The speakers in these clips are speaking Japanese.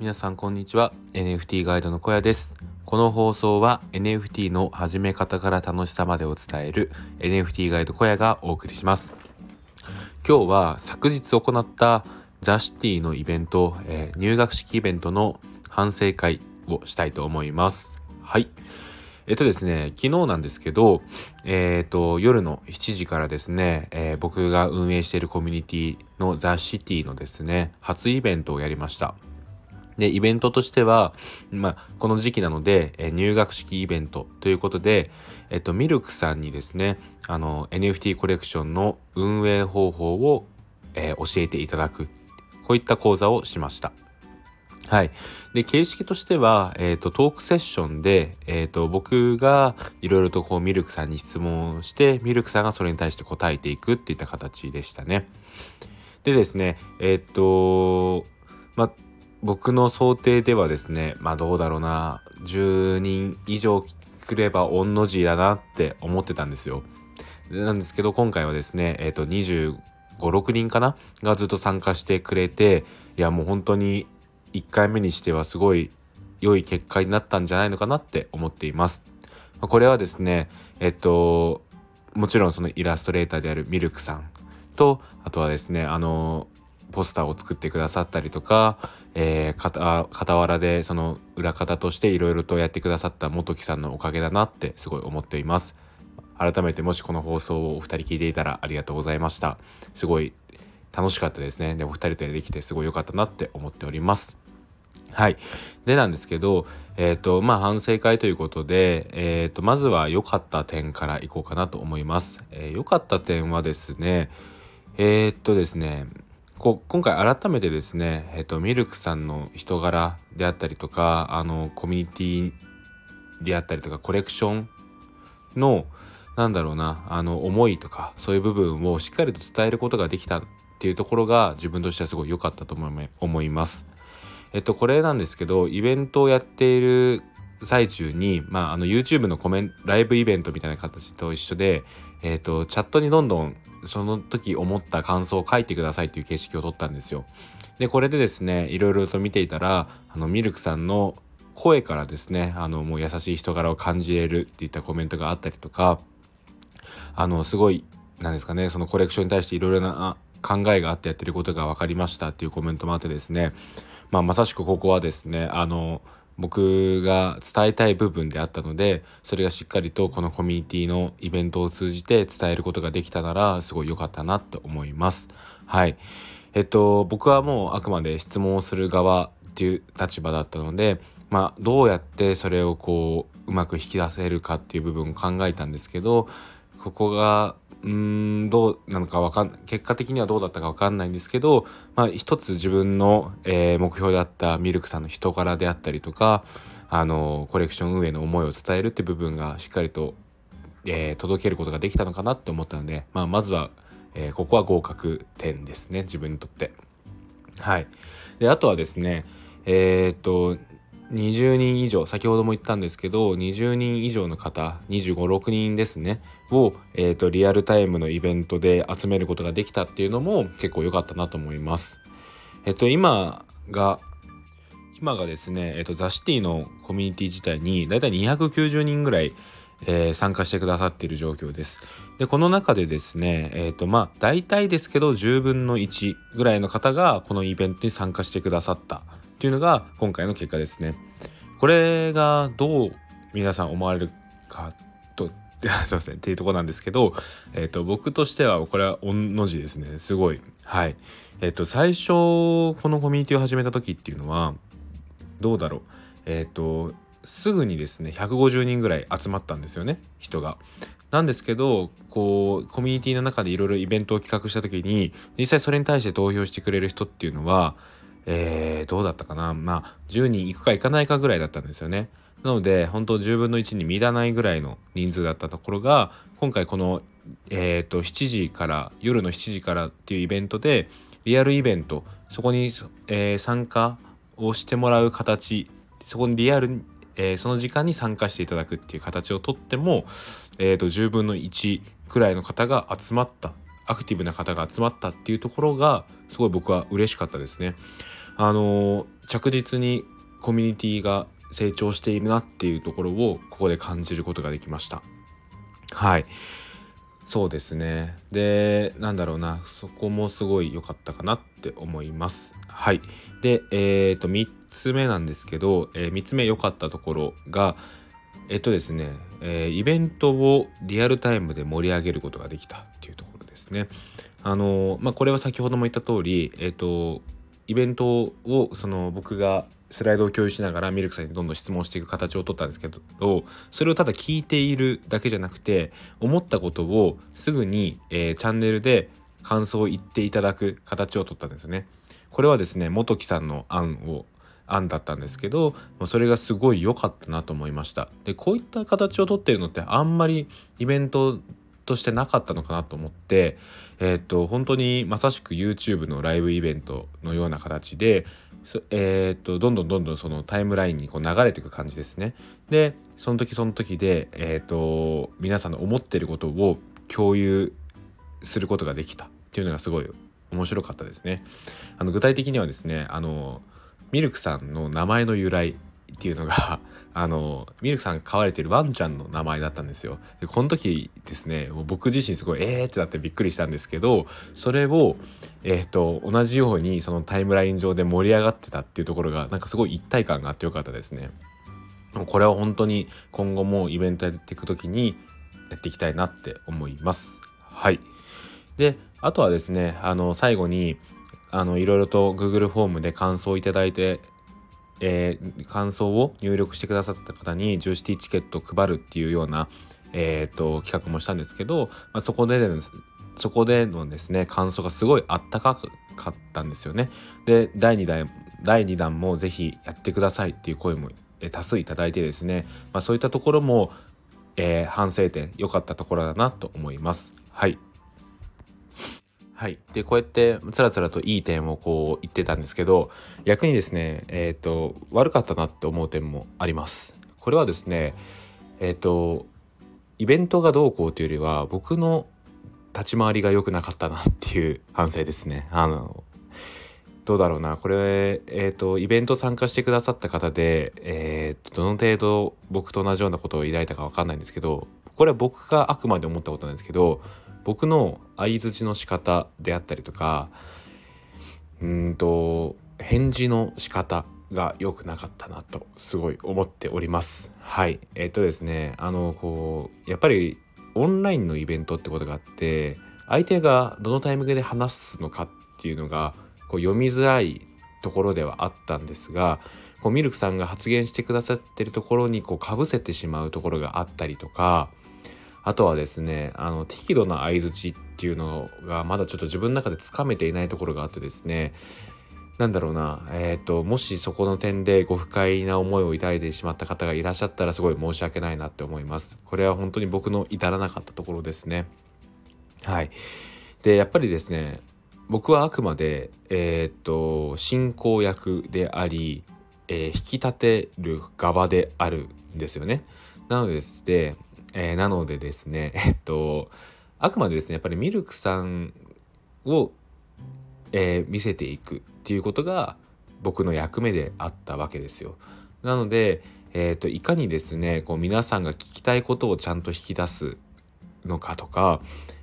皆さんこんにちは。NFT ガイドの小屋です。この放送は NFT の始め方から楽しさまでを伝える NFT ガイド小屋がお送りします。今日は昨日行ったザ・シティのイベント、えー、入学式イベントの反省会をしたいと思います。はい。えっとですね、昨日なんですけど、えっ、と、夜の7時からですね、えー、僕が運営しているコミュニティのザ・シティのですね、初イベントをやりました。で、イベントとしては、まあ、この時期なので、え入学式イベントということで、えっと、ミルクさんにですね、あの、NFT コレクションの運営方法を、えー、教えていただく、こういった講座をしました。はい。で、形式としては、えっ、ー、と、トークセッションで、えっ、ー、と、僕がいろいろとこう、ミルクさんに質問をして、ミルクさんがそれに対して答えていくっていった形でしたね。でですね、えっ、ー、と、ま僕の想定ではですね、まあどうだろうな、10人以上来れば御の字だなって思ってたんですよ。なんですけど、今回はですね、えっ、と、25、6人かな？がずっと参加してくれて、いやもう本当に1回目にしてはすごい良い結果になったんじゃないのかなって思っています。これはですね、えっと、もちろんそのイラストレーターであるミルクさんと、あとはですね、あの、ポスターを作ってくださったりとか、えー、傍らでその裏方としていろいろとやってくださった元木さんのおかげだなってすごい思っています。改めてもしこの放送をお二人聞いていたらありがとうございました。すごい楽しかったですね。で、お二人でできてすごい良かったなって思っております。はい。でなんですけど、えっ、ー、と、まあ、反省会ということで、えっ、ー、と、まずは良かった点からいこうかなと思います。えー、良かった点はですね、えっとですね、こ今回改めてですね、えっ、と、ミルクさんの人柄であったりとか、あの、コミュニティであったりとか、コレクションの、なんだろうな、あの、思いとか、そういう部分をしっかりと伝えることができたっていうところが自分としてはすごい良かったと思います。えっと、これなんですけど、イベントをやっている最中に、まあ、あの YouTube のコメント、ライブイベントみたいな形と一緒で、えっと、チャットにどんどんその時思った感想を書いてくださいっていう形式を取ったんですよ。で、これでですね、いろいろと見ていたら、あの、ミルクさんの声からですね、あの、もう優しい人柄を感じれるっていったコメントがあったりとか、あの、すごい、なんですかね、そのコレクションに対していろいろな考えがあってやってることが分かりましたっていうコメントもあってですね、まあ、まさしくここはですねあの僕が伝えたい部分であったのでそれがしっかりとこのコミュニティのイベントを通じて伝えることができたならすごい良かったなと思います。はいえっと僕はもうあくまで質問をする側っていう立場だったのでまあどうやってそれをこううまく引き出せるかっていう部分を考えたんですけどここがうーんどうなのかわかん結果的にはどうだったかわかんないんですけど、まあ、一つ自分の、えー、目標だったミルクさんの人柄であったりとかあのコレクション運営の思いを伝えるって部分がしっかりと、えー、届けることができたのかなって思ったので、まあ、まずは、えー、ここは合格点ですね自分にとって。はい、であとはですねえっと20人以上先ほども言ったんですけど20人以上の方2 5 6人ですねを、えーと、リアルタイムのイベントで集めることができたっていうのも結構良かったなと思います。えっ、と今が今がですね、えっ、と、ザ・シティのコミュニティ自体にだいたい290人ぐらい、えー、参加してくださっている状況です。で、この中でですね、えっ、ー、と、まあ、大体ですけど、10分の1ぐらいの方がこのイベントに参加してくださったっていうのが今回の結果ですね。これがどう皆さん思われるかと、すいません、っていうとこなんですけど、え、ー、と、僕としてはこれは御の字ですね。すごい。はい。えっ、ー、と、最初、このコミュニティを始めた時っていうのは、どうだろう。えっ、ー、と、すぐにですね、150人ぐらい集まったんですよね、人が。なんですけど、こう、コミュニティの中でいろいろイベントを企画した時に、実際それに対して投票してくれる人っていうのは、えー、どうだったかなまあ10人行くか行かないかぐらいだったんですよね。なので本当10分の1に満たないぐらいの人数だったところが今回この、えーと、7時から夜の7時からっていうイベントでリアルイベントそこに、えー、参加をしてもらう形そこにリアルえー、その時間に参加していただくっていう形をとっても、えーと、10分の1くらいの方が集まったアクティブな方が集まったっていうところがすごい僕は嬉しかったですね。あの着実にコミュニティが成長しているなっていうところをここで感じることができました。はい。そうですね。でなんだろうな。そこもすごい良かったかなって思います。はい。でえっ、ー、と3つ目なんですけど、えー、3つ目良かったところがえっとですね、えー、イベントをリアルタイムで盛り上げることができたっていうところですね。あのまあこれは先ほども言った通りえっとイベントをその僕がスライドを共有しながらミルクさんにどんどん質問していく形をとったんですけどそれをただ聞いているだけじゃなくて思ったことをすぐに、えー、チャンネルで感想を言っていただく形をとったんですよね。これはですね元木さんの案を案だったんですけどそれがすごい良かったなと思いましたでこういった形をとってるのってあんまりイベントとしてなかったのかなと思ってえっ、と本当にまさしく YouTube のライブイベントのような形でえー、っとどんどんどんどんそのタイムラインにこう流れていく感じですね。でその時その時で、えー、っと皆さんの思ってることを共有することができたっていうのがすごい面白かったですね。あの具体的にはですねあのミルクさんの名前の由来っていうのが あのミルクさんが飼われてるワンちゃんの名前だったんですよ。でこの時ですねもう僕自身すごいえーってなってびっくりしたんですけどそれを、えーと、同じようにそのタイムライン上で盛り上がってたっていうところがなんかすごい一体感があってよかったですね。これは本当に今後もイベントやっていく時にやっていきたいなって思います。はい。であとはですねあの最後にあのいろいろと Google フォームで感想をいただいてえー、感想を入力してくださった方にジューシティチケットを配るっていうような、えーと、企画もしたんですけど、まあ、そこでそこでのですね感想がすごいあったかかったんですよね。で第2弾第2弾もぜひやってくださいっていう声も多数いただいてですね、まあ、そういったところも、えー、反省点良かったところだなと思います。はいはい、でこうやってつらつらといい点をこう言ってたんですけど逆にですねえっ、ー、と悪かったなって思う点もあります。これはですねえっ、ー、とイベントがどうこうというよりは僕の立ち回りが良くなかったなっていう 反省ですね。あのどうだろうなこれ、えーと、イベント参加してくださった方で、えーと、どの程度僕と同じようなことを抱いたか分かんないんですけどこれは僕があくまで思ったことなんですけど僕の相づちの仕方であったりとかうんと返事の仕方が良くなかったなとすごい思っております。はい。えっとですねあのこうやっぱりオンラインのイベントってことがあって相手がどのタイミングで話すのかっていうのがこう読みづらいところではあったんですがこうミルクさんが発言してくださってるところにこうかぶせてしまうところがあったりとかあとはですねあの適度な相づちっていうのがまだちょっと自分の中でつかめていないところがあってですねなんだろうな、えっ、ー、と、もしそこの点でご不快な思いを抱いてしまった方がいらっしゃったらすごい申し訳ないなって思います。これは本当に僕の至らなかったところですね。はい。で、やっぱりですね、僕はあくまで、えっ、ー、と、進行役であり、えー、引き立てる側であるんですよね。なのでですね、えー、なのでですね えっとあくまでですねやっぱりミルクさんを、えー、見せていくっていうことが僕の役目であったわけですよ。なので、えーと、いかにですねこう皆さんが聞きたいことをちゃんと引き出すのかとか、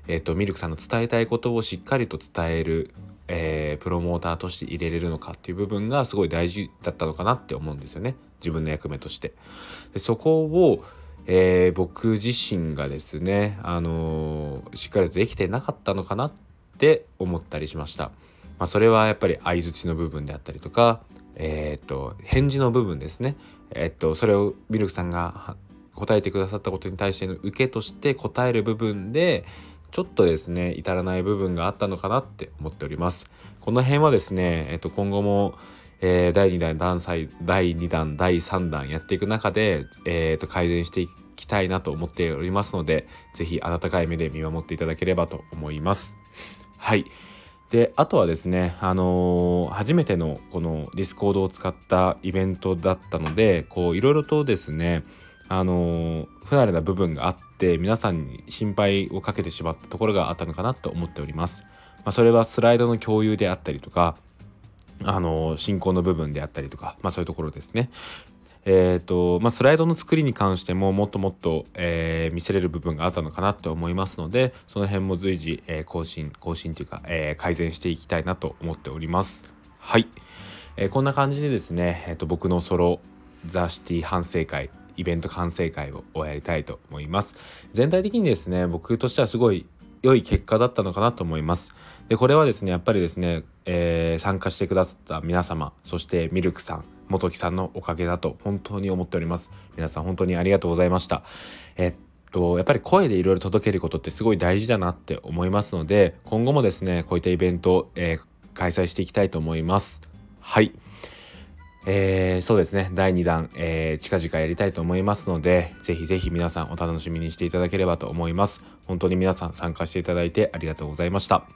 えーと、ミルクさんの伝えたいことをしっかりと伝える、えー、プロモーターとして入れれるのかっていう部分がすごい大事だったのかなって思うんですよね自分の役目として。でそこをえー、僕自身がですね、あのー、しっかりとできてなかったのかなって思ったりしました。まあ、それはやっぱり相づちの部分であったりとか、えー、っと返事の部分ですね。えー、っとそれをミルクさんが答えてくださったことに対しての受けとして答える部分でちょっとですね至らない部分があったのかなって思っております。この辺はですね、えっと、今後もえー、第2弾第2弾第3弾やっていく中で、えー、と改善していきたいなと思っておりますので是非温かい目で見守っていただければと思います。はいであとはですねあのー、初めてのこの Discord を使ったイベントだったのでこういろいろとですねあの不慣れな部分があって皆さんに心配をかけてしまったところがあったのかなと思っております。まあ、それはスライドの共有であったりとかあの進行の部分であったりとか、まあ、そういうところですね。えーとまあ、スライドの作りに関してももっともっと、えー、見せれる部分があったのかなと思いますのでその辺も随時、えー、更新更新というか、えー、改善していきたいなと思っております。はい、えこんな感じでですね、えーと、僕のソロザ・シティ反省会イベント完成会をやりたいと思います。全体的にですね僕としてはすごい良い結果だったのかなと思います。でこれはですねやっぱりですね、え参加してくださった皆様そしてミルクさん元木さんのおかげだと本当に思っております。皆さん本当にありがとうございました。えっとやっぱり声でいろいろ届けることってすごい大事だなって思いますので今後もですねこういったイベントを、えー、開催していきたいと思います。はい。えー、そうですね。第2弾、えー、近々やりたいと思いますのでぜひぜひ皆さんお楽しみにしていただければと思います。本当に皆さん参加していただいてありがとうございました。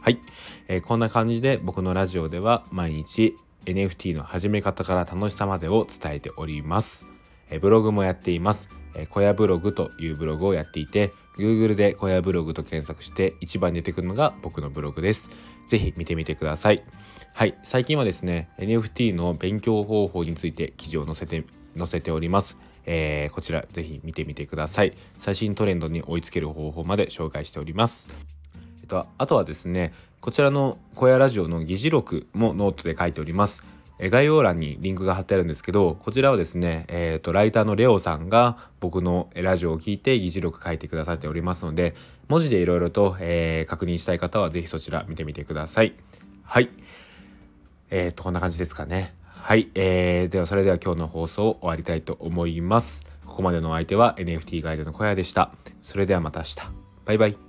はい、えー、こんな感じで僕のラジオでは毎日 NFT の始め方から楽しさまでを伝えております。えブログもやっています。え小屋ブログというブログをやっていて、Google で小屋ブログと検索して一番出てくるのが僕のブログです。ぜひ見てみてください。はい、最近はですね、NFT の勉強方法について記事を載せて載せております。えー、こちらぜひ見てみてください。最新トレンドに追いつける方法まで紹介しております。と、あとはですね、こちらの小屋ラジオの議事録もノートで書いております。概要欄にリンクが貼ってあるんですけど、こちらはですね、えっ、ー、と、ライターのレオさんが僕のラジオを聞いて議事録書いてくださっておりますので、文字でいろいろと、えー、確認したい方はぜひそちら見てみてください。はい。えっ、ー、と、こんな感じですかね。はい。えー、ではそれでは今日の放送を終わりたいと思います。ここまでのお相手は NFT ガイドの小屋でした。それではまた明日。バイバイ。